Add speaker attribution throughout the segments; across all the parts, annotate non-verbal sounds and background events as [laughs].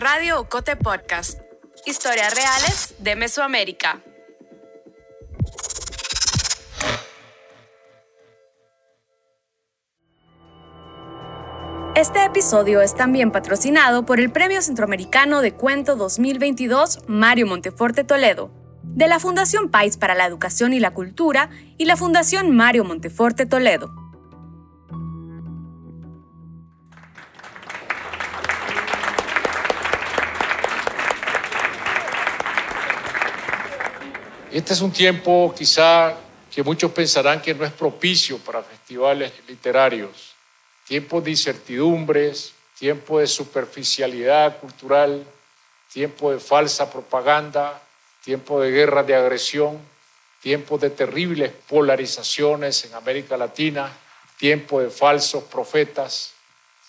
Speaker 1: Radio Ocote Podcast. Historias reales de Mesoamérica. Este episodio es también patrocinado por el Premio Centroamericano de Cuento 2022 Mario Monteforte Toledo, de la Fundación País para la Educación y la Cultura y la Fundación Mario Monteforte Toledo.
Speaker 2: Este es un tiempo quizá que muchos pensarán que no es propicio para festivales literarios. Tiempo de incertidumbres, tiempo de superficialidad cultural, tiempo de falsa propaganda, tiempo de guerra de agresión, tiempo de terribles polarizaciones en América Latina, tiempo de falsos profetas,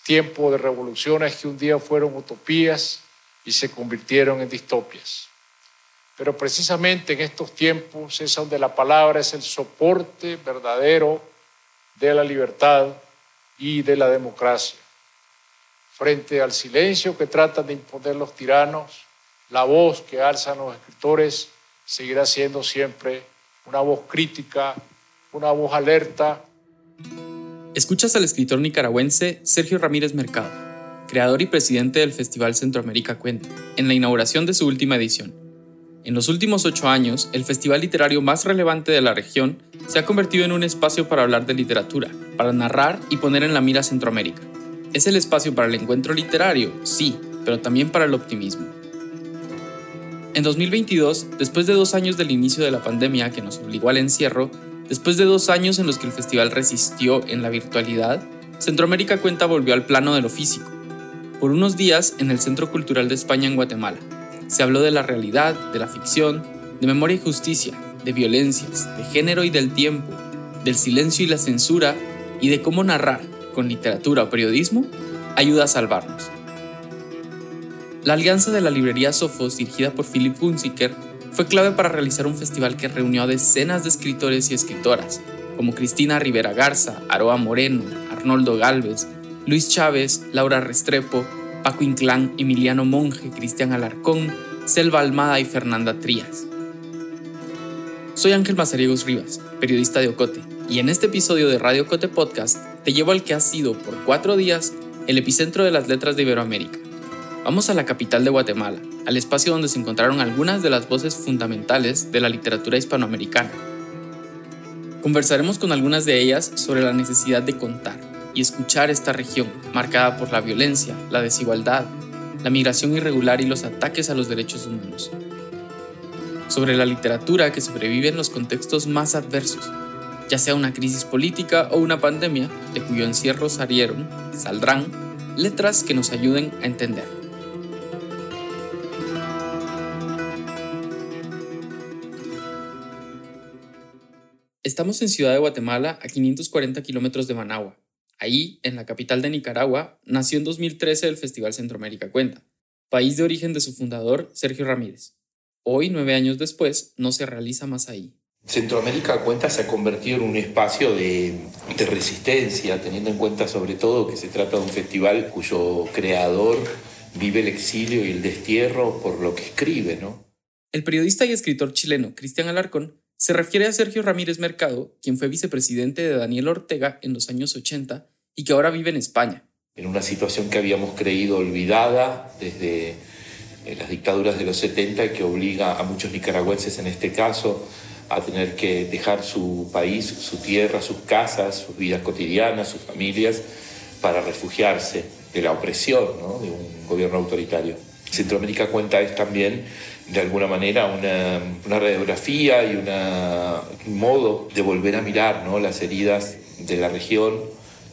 Speaker 2: tiempo de revoluciones que un día fueron utopías y se convirtieron en distopias. Pero precisamente en estos tiempos es donde la palabra es el soporte verdadero de la libertad y de la democracia. Frente al silencio que tratan de imponer los tiranos, la voz que alzan los escritores seguirá siendo siempre una voz crítica, una voz alerta.
Speaker 3: Escuchas al escritor nicaragüense Sergio Ramírez Mercado, creador y presidente del Festival Centroamérica Cuenta, en la inauguración de su última edición. En los últimos ocho años, el festival literario más relevante de la región se ha convertido en un espacio para hablar de literatura, para narrar y poner en la mira Centroamérica. Es el espacio para el encuentro literario, sí, pero también para el optimismo. En 2022, después de dos años del inicio de la pandemia que nos obligó al encierro, después de dos años en los que el festival resistió en la virtualidad, Centroamérica Cuenta volvió al plano de lo físico. Por unos días en el Centro Cultural de España en Guatemala, se habló de la realidad, de la ficción, de memoria y justicia, de violencias, de género y del tiempo, del silencio y la censura, y de cómo narrar, con literatura o periodismo, ayuda a salvarnos. La alianza de la librería Sofos, dirigida por Philip Hunziker, fue clave para realizar un festival que reunió a decenas de escritores y escritoras, como Cristina Rivera Garza, Aroa Moreno, Arnoldo Galvez, Luis Chávez, Laura Restrepo, Paco Inclán, Emiliano Monge, Cristian Alarcón, Selva Almada y Fernanda Trías. Soy Ángel Mazariegos Rivas, periodista de Ocote, y en este episodio de Radio Ocote Podcast te llevo al que ha sido por cuatro días el epicentro de las letras de Iberoamérica. Vamos a la capital de Guatemala, al espacio donde se encontraron algunas de las voces fundamentales de la literatura hispanoamericana. Conversaremos con algunas de ellas sobre la necesidad de contar, y escuchar esta región, marcada por la violencia, la desigualdad, la migración irregular y los ataques a los derechos humanos. Sobre la literatura que sobrevive en los contextos más adversos, ya sea una crisis política o una pandemia, de cuyo encierro salieron, saldrán, letras que nos ayuden a entender. Estamos en Ciudad de Guatemala, a 540 kilómetros de Managua, Ahí, en la capital de Nicaragua, nació en 2013 el Festival Centroamérica Cuenta, país de origen de su fundador, Sergio Ramírez. Hoy, nueve años después, no se realiza más ahí.
Speaker 4: Centroamérica Cuenta se ha convertido en un espacio de, de, resistencia, teniendo en cuenta sobre todo que se trata de un festival cuyo creador vive el exilio y el destierro por lo que escribe, ¿no?
Speaker 3: El periodista y escritor chileno Cristian Alarcón se refiere a Sergio Ramírez Mercado, quien fue vicepresidente de Daniel Ortega en los años 80 y que ahora vive en España.
Speaker 4: En una situación que habíamos creído olvidada desde eh, las dictaduras de los 70 y que obliga a muchos nicaragüenses en este caso a tener que dejar su país, su tierra, sus casas, sus vidas cotidianas, sus familias, para refugiarse de la opresión de un gobierno autoritario. Centroamérica cuenta es también de alguna manera una, una radiografía y una, un modo de volver a mirar ¿no? las heridas de la región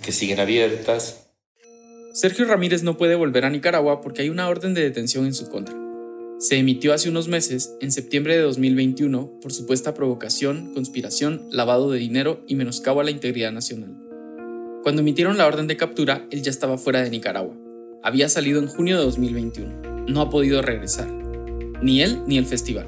Speaker 4: que siguen abiertas.
Speaker 3: Sergio Ramírez no puede volver a Nicaragua porque hay una orden de detención en su contra. Se emitió hace unos meses, en septiembre de 2021, por supuesta provocación, conspiración, lavado de dinero y menoscabo a la integridad nacional. Cuando emitieron la orden de captura, él ya estaba fuera de Nicaragua. Había salido en junio de 2021. No ha podido regresar ni él ni el festival.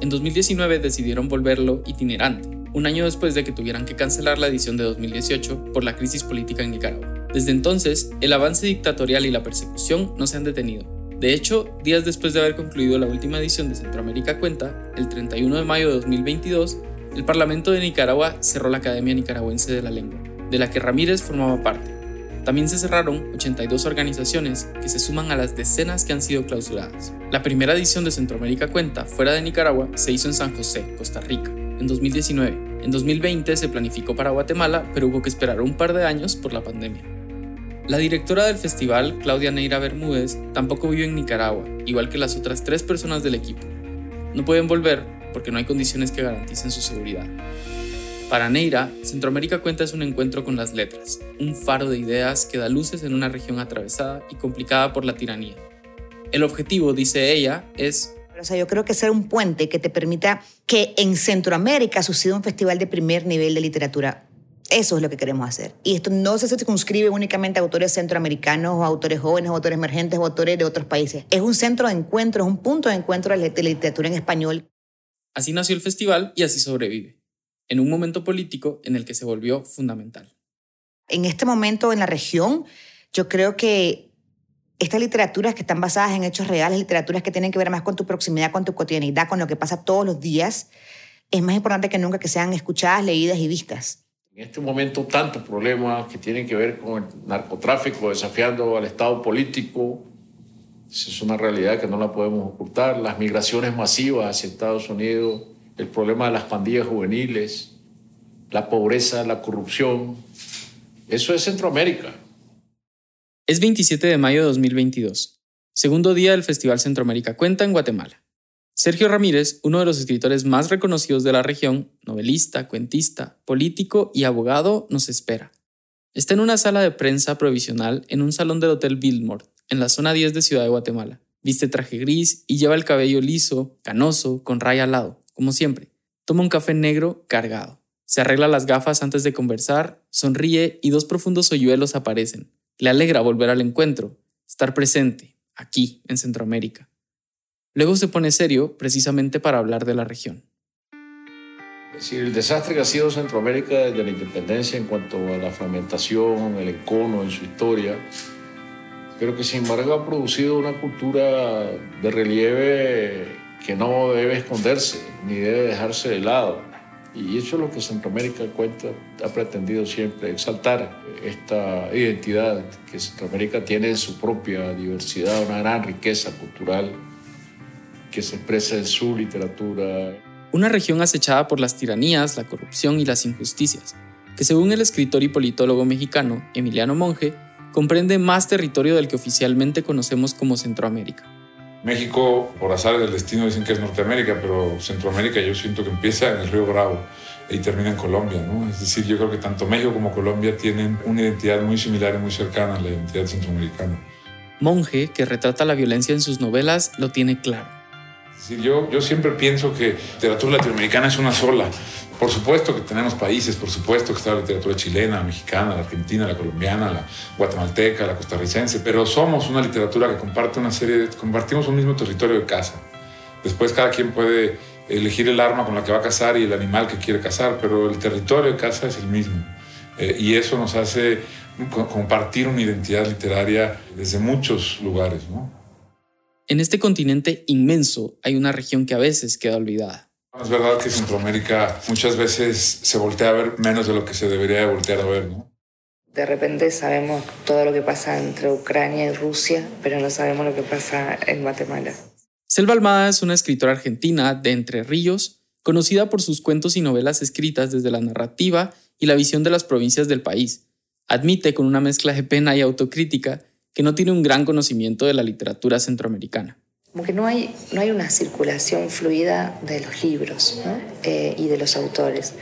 Speaker 3: En 2019 decidieron volverlo itinerante, un año después de que tuvieran que cancelar la edición de 2018 por la crisis política en Nicaragua. Desde entonces, el avance dictatorial y la persecución no se han detenido. De hecho, días después de haber concluido la última edición de Centroamérica Cuenta, el 31 de mayo de 2022, el Parlamento de Nicaragua cerró la Academia Nicaragüense de la Lengua, de la que Ramírez formaba parte. También se cerraron 82 organizaciones que se suman a las decenas que han sido clausuradas. La primera edición de Centroamérica Cuenta fuera de Nicaragua se hizo en San José, Costa Rica, en 2019. En 2020 se planificó para Guatemala, pero hubo que esperar un par de años por la pandemia. La directora del festival, Claudia Neira Bermúdez, tampoco vive en Nicaragua, igual que las otras tres personas del equipo. No pueden volver porque no hay condiciones que garanticen su seguridad. Para Neira, Centroamérica Cuenta es un encuentro con las letras, un faro de ideas que da luces en una región atravesada y complicada por la tiranía. El objetivo, dice ella, es
Speaker 5: o sea, yo creo que ser un puente que te permita que en Centroamérica suceda un festival de primer nivel de literatura eso es lo que queremos hacer. Y esto no se circunscribe únicamente a autores centroamericanos o autores jóvenes o autores emergentes o autores de otros países. Es un centro de encuentro, es un punto de encuentro de la literatura en español.
Speaker 3: Así nació el festival y así sobrevive, en un momento político en el que se volvió fundamental.
Speaker 5: En este momento en la región, yo creo que estas literaturas que están basadas en hechos reales, literaturas que tienen que ver más con tu proximidad, con tu cotidianidad, con lo que pasa todos los días, es más importante que nunca que sean escuchadas, leídas y vistas.
Speaker 6: En este momento tantos problemas que tienen que ver con el narcotráfico, desafiando al Estado político, es una realidad que no la podemos ocultar, las migraciones masivas hacia Estados Unidos, el problema de las pandillas juveniles, la pobreza, la corrupción, eso es Centroamérica.
Speaker 3: Es 27 de mayo de 2022, segundo día del Festival Centroamérica Cuenta en Guatemala. Sergio Ramírez, uno de los escritores más reconocidos de la región, novelista, cuentista, político y abogado, nos espera. Está en una sala de prensa provisional en un salón del Hotel Billmore, en la zona 10 de Ciudad de Guatemala. Viste traje gris y lleva el cabello liso, canoso, con raya al lado, como siempre. Toma un café negro cargado. Se arregla las gafas antes de conversar, sonríe y dos profundos hoyuelos aparecen. Le alegra volver al encuentro, estar presente, aquí, en Centroamérica. Luego se pone serio precisamente para hablar de la región.
Speaker 6: El desastre que ha sido Centroamérica desde la independencia en cuanto a la fragmentación, el encono en su historia, pero que sin embargo ha producido una cultura de relieve que no debe esconderse ni debe dejarse de lado. Y eso es lo que Centroamérica cuenta, ha pretendido siempre, exaltar esta identidad que Centroamérica tiene en su propia diversidad, una gran riqueza cultural que se expresa en su literatura.
Speaker 3: Una región acechada por las tiranías, la corrupción y las injusticias, que según el escritor y politólogo mexicano Emiliano Monge, comprende más territorio del que oficialmente conocemos como Centroamérica.
Speaker 7: México, por azar del destino, dicen que es Norteamérica, pero Centroamérica yo siento que empieza en el río Bravo y termina en Colombia, ¿no? Es decir, yo creo que tanto México como Colombia tienen una identidad muy similar y muy cercana a la identidad centroamericana.
Speaker 3: Monge, que retrata la violencia en sus novelas, lo tiene claro
Speaker 7: yo, yo siempre pienso que literatura latinoamericana es una sola. Por supuesto que tenemos países, por supuesto que está la literatura chilena, la mexicana, la argentina, la colombiana, la guatemalteca, la costarricense, pero somos una literatura que comparte una serie de, compartimos un mismo territorio de caza. Después cada quien puede elegir el arma con la que va a cazar y el animal que quiere cazar, pero el territorio de caza es el mismo. Eh, y eso nos hace compartir una identidad literaria desde muchos lugares, ¿no?
Speaker 3: En este continente inmenso hay una región que a veces queda olvidada.
Speaker 7: Es verdad que Centroamérica muchas veces se voltea a ver menos de lo que se debería voltear a ver, ¿no?
Speaker 8: De repente sabemos todo lo que pasa entre Ucrania y Rusia, pero no sabemos lo que pasa en Guatemala.
Speaker 3: Selva Almada es una escritora argentina de Entre Ríos, conocida por sus cuentos y novelas escritas desde la narrativa y la visión de las provincias del país. Admite con una mezcla de pena y autocrítica que no tiene un gran conocimiento de la literatura centroamericana.
Speaker 8: Como que no hay, no hay una circulación fluida de los libros eh, y de los autores.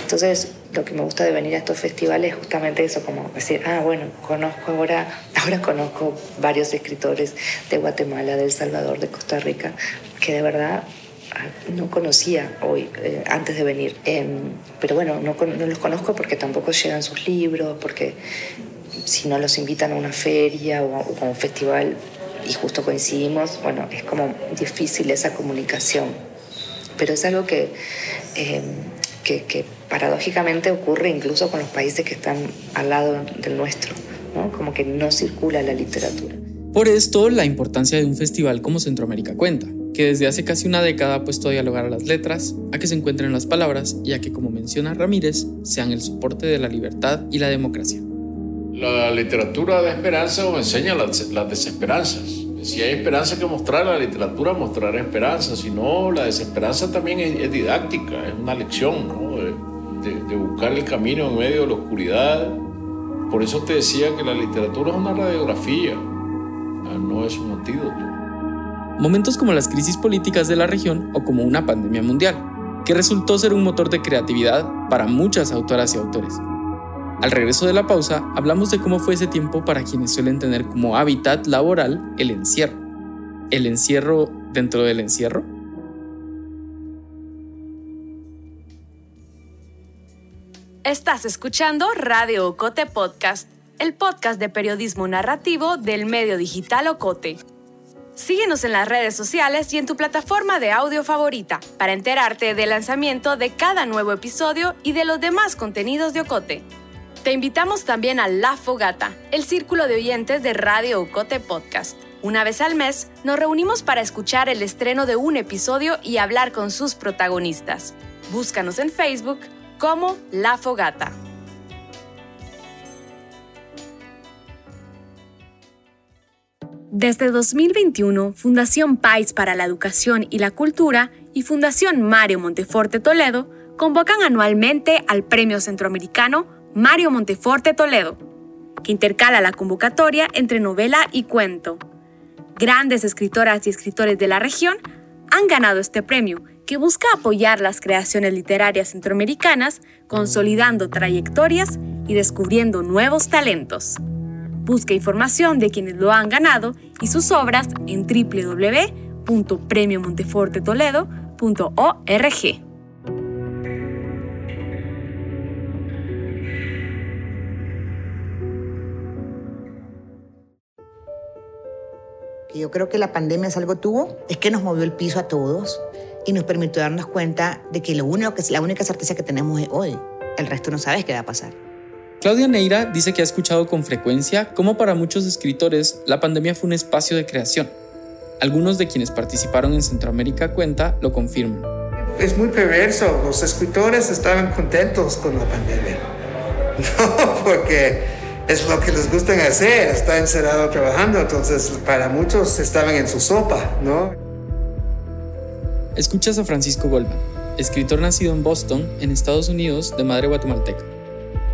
Speaker 8: Entonces, lo que me gusta de venir a estos festivales es justamente eso, como decir, ah, bueno, conozco ahora, ahora conozco varios escritores de Guatemala, de El Salvador, de Costa Rica, que de verdad ah, no conocía hoy, eh, antes de venir. Em, pero bueno, no, no, los conozco porque tampoco llegan sus libros, porque si no los invitan a una feria o a, un festival y justo coincidimos, bueno, es como difícil esa comunicación. Pero es algo que, eh, que, que, paradójicamente ocurre incluso con los países que están al lado del nuestro, ¿no? como que no circula la literatura.
Speaker 3: Por esto, la importancia de un festival como Centroamérica Cuenta, que desde hace casi una década ha puesto a dialogar a las letras, a que se encuentren las palabras y a que, como menciona Ramírez, sean el soporte de la libertad y la democracia.
Speaker 6: La literatura da esperanza o enseña las, desesperanzas. Si hay esperanza que mostrar, la literatura mostrará esperanza. Si no, la desesperanza también es, didáctica, es una lección ¿no? de, de buscar el camino en medio de la oscuridad. Por eso te decía que la literatura es una radiografía, no es un antídoto.
Speaker 3: Momentos como las crisis políticas de la región o como una pandemia mundial, que resultó ser un motor de creatividad para muchas autoras y autores. Al regreso de la pausa, hablamos de cómo fue ese tiempo para quienes suelen tener como hábitat laboral el encierro. ¿El encierro dentro del encierro?
Speaker 1: Estás escuchando Radio Ocote Podcast, el podcast de periodismo narrativo del medio digital Ocote. Síguenos en las redes sociales y en tu plataforma de audio favorita para enterarte del lanzamiento de cada nuevo episodio y de los demás contenidos de Ocote. Te invitamos también a La Fogata, el círculo de oyentes de Radio Ocote Podcast. Una vez al mes nos reunimos para escuchar el estreno de un episodio y hablar con sus protagonistas. Búscanos en Facebook como La Fogata. Desde 2021, Fundación Pais para la Educación y la Cultura y Fundación Mario Monteforte Toledo convocan anualmente al Premio Centroamericano Mario Monteforte Toledo, que intercala la convocatoria entre novela y cuento. Grandes escritoras y escritores de la región han ganado este premio, que busca apoyar las creaciones literarias centroamericanas, consolidando trayectorias y descubriendo nuevos talentos. Busca información de quienes lo han ganado y sus obras en www.premiomontefortetoledo.org.
Speaker 5: yo creo que la pandemia es algo tuvo, es que nos movió el piso a todos y nos permitió darnos cuenta de que, lo único que la única certeza que tenemos es hoy. El resto no sabes qué va a pasar.
Speaker 3: Claudia Neira dice que ha escuchado con frecuencia cómo para muchos escritores la pandemia fue un espacio de creación. Algunos de quienes participaron en Centroamérica Cuenta lo confirman.
Speaker 9: Es muy perverso, los escritores estaban contentos con la pandemia. [laughs] No, porque es lo que les gusta hacer, está encerrado trabajando, entonces para muchos estaban en su sopa, ¿no?
Speaker 3: Escuchas a Francisco Goldman, escritor nacido en Boston, en Estados Unidos, de madre guatemalteca.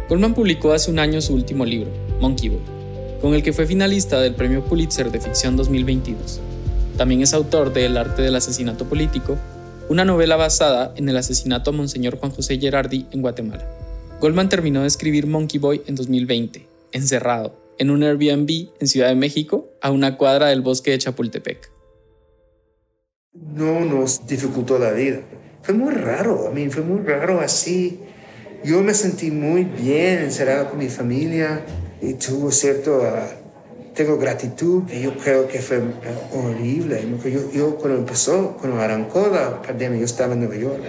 Speaker 3: Goldman publicó hace un año su último libro, Monkey Boy, con el que fue finalista del Premio Pulitzer de Ficción 2022. También es autor de El arte del asesinato político, una novela basada en el asesinato a Monseñor Juan José Gerardi en Guatemala. Goldman terminó de escribir Monkey Boy en 2020 encerrado en un Airbnb en Ciudad de México a una cuadra del bosque de Chapultepec.
Speaker 9: No nos dificultó la vida. Fue muy raro, a mí fue muy raro así. Yo me sentí muy bien encerrado con mi familia y tuvo cierto... Uh, tengo gratitud, yo creo que fue horrible. Yo, yo, cuando empezó, cuando arrancó la pandemia, yo estaba en Nueva York,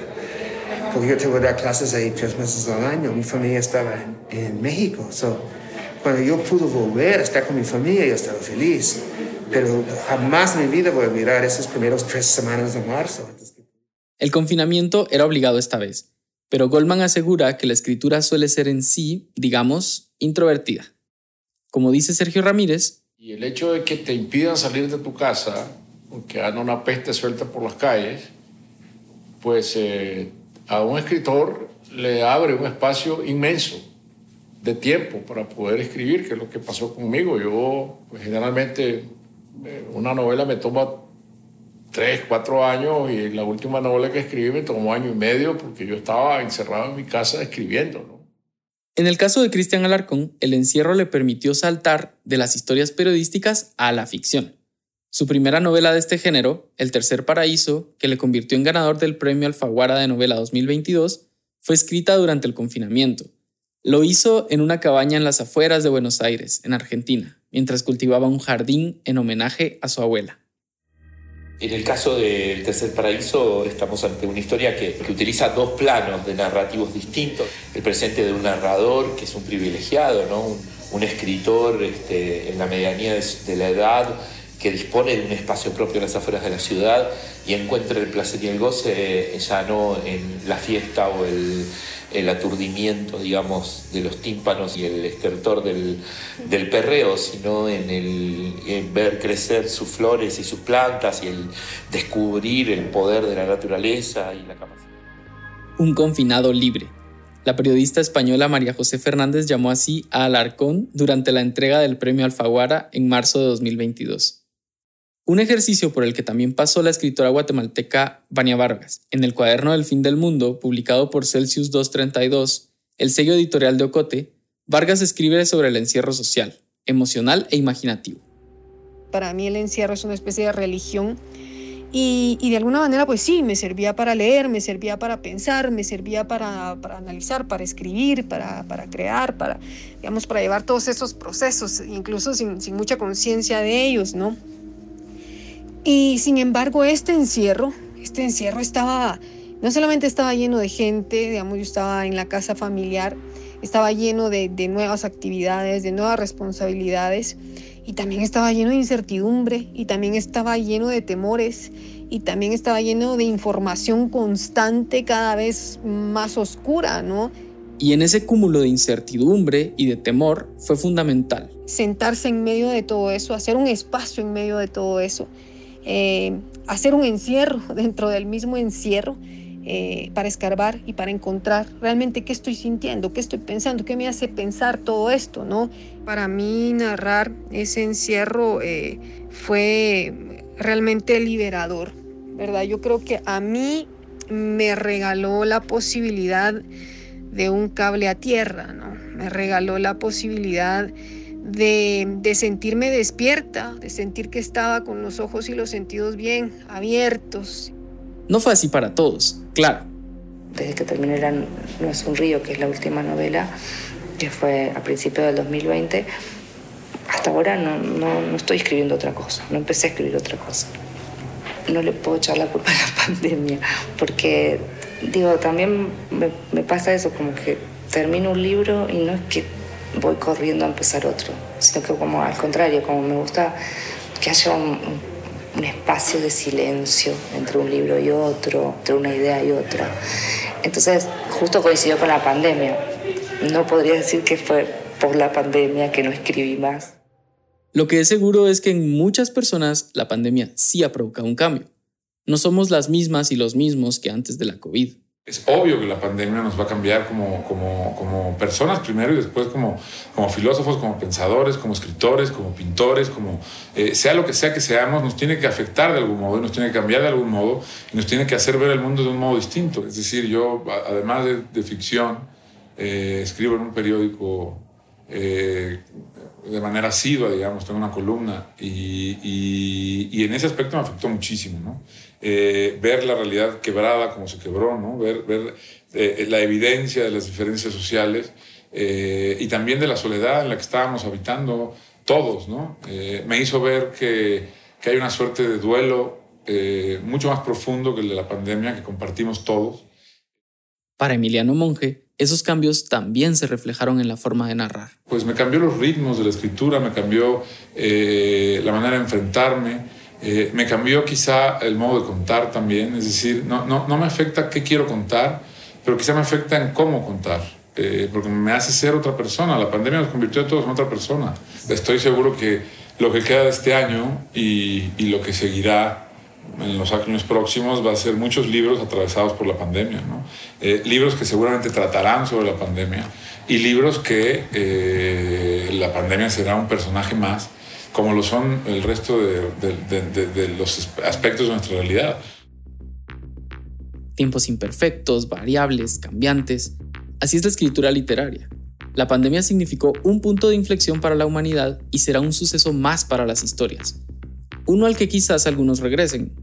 Speaker 9: porque yo tengo que dar clases ahí tres meses al año. Mi familia estaba en, en México. So, cuando yo pude volver a estar con mi familia, yo estaba feliz. Pero jamás en mi vida voy a olvidar esas primeras tres semanas de marzo.
Speaker 3: El confinamiento era obligado esta vez, pero Goldman asegura que la escritura suele ser en sí, digamos, introvertida. Como dice Sergio Ramírez,
Speaker 6: y el hecho de que te impidan salir de tu casa, que hagan una peste suelta por las calles, pues eh, a un escritor le abre un espacio inmenso de tiempo para poder escribir, que es lo que pasó conmigo. Yo, pues generalmente, eh, una novela me toma tres, cuatro años y la última novela que escribí me tomó año y medio porque yo estaba encerrado en mi casa escribiendo.
Speaker 3: En el caso de Cristian Alarcón, el encierro le permitió saltar de las historias periodísticas a la ficción. Su primera novela de este género, El Tercer Paraíso, que le convirtió en ganador del Premio Alfaguara de Novela 2022, fue escrita durante el confinamiento lo hizo en una cabaña en las afueras de Buenos Aires, en Argentina, mientras cultivaba un jardín en homenaje a su abuela.
Speaker 4: En el caso del Tercer Paraíso estamos ante una historia que, utiliza dos planos de narrativos distintos. El presente de un narrador que es un privilegiado, ¿no? un, escritor este, en la medianía de, la edad que dispone de un espacio propio en las afueras de la ciudad y encuentra el placer y el goce ya no en la fiesta o el, aturdimiento, digamos, de los tímpanos y el estertor del, perreo, sino en el en ver crecer sus flores y sus plantas y el descubrir el poder de la naturaleza y la capacidad.
Speaker 3: Un confinado libre la periodista española María José Fernández llamó así a Alarcón durante la entrega del premio Alfaguara en marzo de 2022. Un ejercicio por el que también pasó la escritora guatemalteca Vania Vargas, en el cuaderno del fin del mundo, publicado por Celsius 232, el sello editorial de Ocote, Vargas escribe sobre el encierro social, emocional e imaginativo.
Speaker 10: Para mí el encierro es una especie de religión y, de alguna manera, pues sí, me servía para leer, me servía para pensar, me servía para, analizar, para escribir, para, crear, para, digamos, para llevar todos esos procesos, incluso sin, mucha conciencia de ellos, ¿no? Y sin embargo, este encierro, este encierro estaba, no solamente estaba lleno de gente, digamos, yo estaba en la casa familiar, estaba lleno de, de nuevas actividades, de nuevas responsabilidades y también estaba lleno de incertidumbre y también estaba lleno de temores y también estaba lleno de información constante cada vez más oscura, ¿no?
Speaker 3: Y en ese cúmulo de incertidumbre y de temor fue fundamental.
Speaker 10: Sentarse en medio de todo eso, hacer un espacio en medio de todo eso, eh, hacer un encierro [laughs] dentro del mismo encierro eh, para escarbar y para encontrar realmente qué estoy sintiendo, qué estoy pensando, qué me hace pensar todo esto, ¿no? Para mí narrar ese encierro eh, fue realmente liberador, ¿verdad? Yo creo que a mí me regaló la posibilidad de un cable a tierra, ¿no? Me regaló la posibilidad de, de, sentirme despierta, de sentir que estaba con los ojos y los sentidos bien abiertos
Speaker 3: no fue así para todos, claro.
Speaker 8: Desde que terminé No es un río, que es la última novela, que fue a principios del 2020, hasta ahora no, no, estoy escribiendo otra cosa, no empecé a escribir otra cosa. No le puedo echar la culpa a la [laughs] pandemia, porque, digo, también me, me pasa eso, como que termino un libro y no es que voy corriendo a empezar otro, sino que como al contrario, como me gusta que haya un un espacio de silencio entre un libro y otro, entre una idea y otra. Entonces, justo coincidió con la pandemia. No podría decir que fue por la pandemia que no escribí más.
Speaker 3: Lo que es seguro es que en muchas personas la pandemia sí ha provocado un cambio. No somos las mismas y los mismos que antes de la COVID.
Speaker 7: Es obvio que la pandemia nos va a cambiar como, como, como personas primero y después como, como filósofos, como pensadores, como escritores, como pintores, como eh, sea lo que sea que seamos, nos tiene que afectar de algún modo, nos tiene que cambiar de algún modo y nos tiene que hacer ver el mundo de un modo distinto. Es decir, yo, además de, ficción, eh, escribo en un periódico eh, de manera asidua, digamos, tengo una columna y, y, y, en ese aspecto me afectó muchísimo, ¿no? Eh, ver la realidad quebrada como se quebró, ¿no? ver, ver eh, la evidencia de las diferencias sociales eh, y también de la soledad en la que estábamos habitando todos. ¿no? me hizo ver que, que, hay una suerte de duelo mucho más profundo que el de la pandemia que compartimos todos.
Speaker 3: Para Emiliano Monge, esos cambios también se reflejaron en la forma de narrar.
Speaker 7: Pues me cambió los ritmos de la escritura, me cambió la manera de enfrentarme, eh, me cambió quizá el modo de contar también, es decir, no, no, no, me afecta qué quiero contar, pero quizá me afecta en cómo contar, eh, porque me hace ser otra persona. La pandemia nos convirtió a todos en otra persona. Estoy seguro que lo que queda de este año y, y lo que seguirá en los años próximos va a ser muchos libros atravesados por la pandemia. Eh, libros que seguramente tratarán sobre la pandemia y libros que la pandemia será un personaje más como lo son el resto de, los aspectos de nuestra realidad.
Speaker 3: Tiempos imperfectos, variables, cambiantes. Así es la escritura literaria. La pandemia significó un punto de inflexión para la humanidad y será un suceso más para las historias. Uno al que quizás algunos regresen,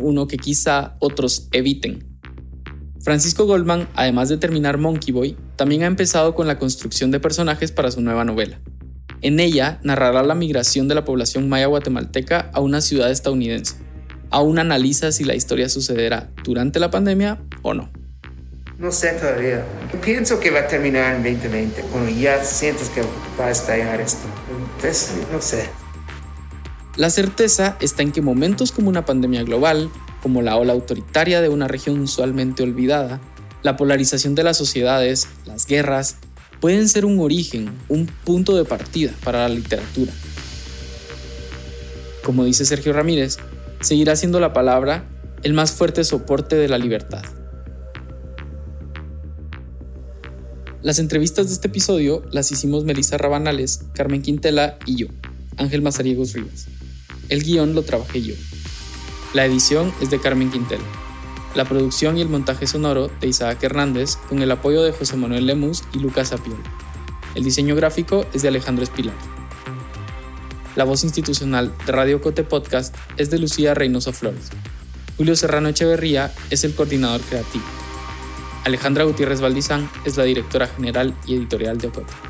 Speaker 3: uno que quizá otros eviten. Francisco Goldman, además de terminar Monkey Boy, también ha empezado con la construcción de personajes para su nueva novela. En ella narrará la migración de la población maya guatemalteca a una ciudad estadounidense. Aún analiza si la historia sucederá durante la pandemia o no.
Speaker 9: No sé todavía. Pienso que va a terminar en 2020, cuando ya sientes que va a estallar esto. Entonces, no sé.
Speaker 3: La certeza está en que momentos como una pandemia global, como la ola autoritaria de una región usualmente olvidada, la polarización de las sociedades, las guerras, pueden ser un origen, un punto de partida para la literatura. Como dice Sergio Ramírez, seguirá siendo la palabra el más fuerte soporte de la libertad. Las entrevistas de este episodio las hicimos Melissa Rabanales, Carmen Quintela y yo, Ángel Mazariegos Rivas. El guion lo trabajé yo. La edición es de Carmen Quintela. La producción y el montaje sonoro de Isaac Hernández con el apoyo de José Manuel Lemus y Lucas Apiol. El diseño gráfico es de Alejandro Espilar. La voz institucional de Radio Cote Podcast es de Lucía Reynoso Flores. Julio Serrano Echeverría es el coordinador creativo. Alejandra Gutiérrez Valdizán es la directora general y editorial de Ocote.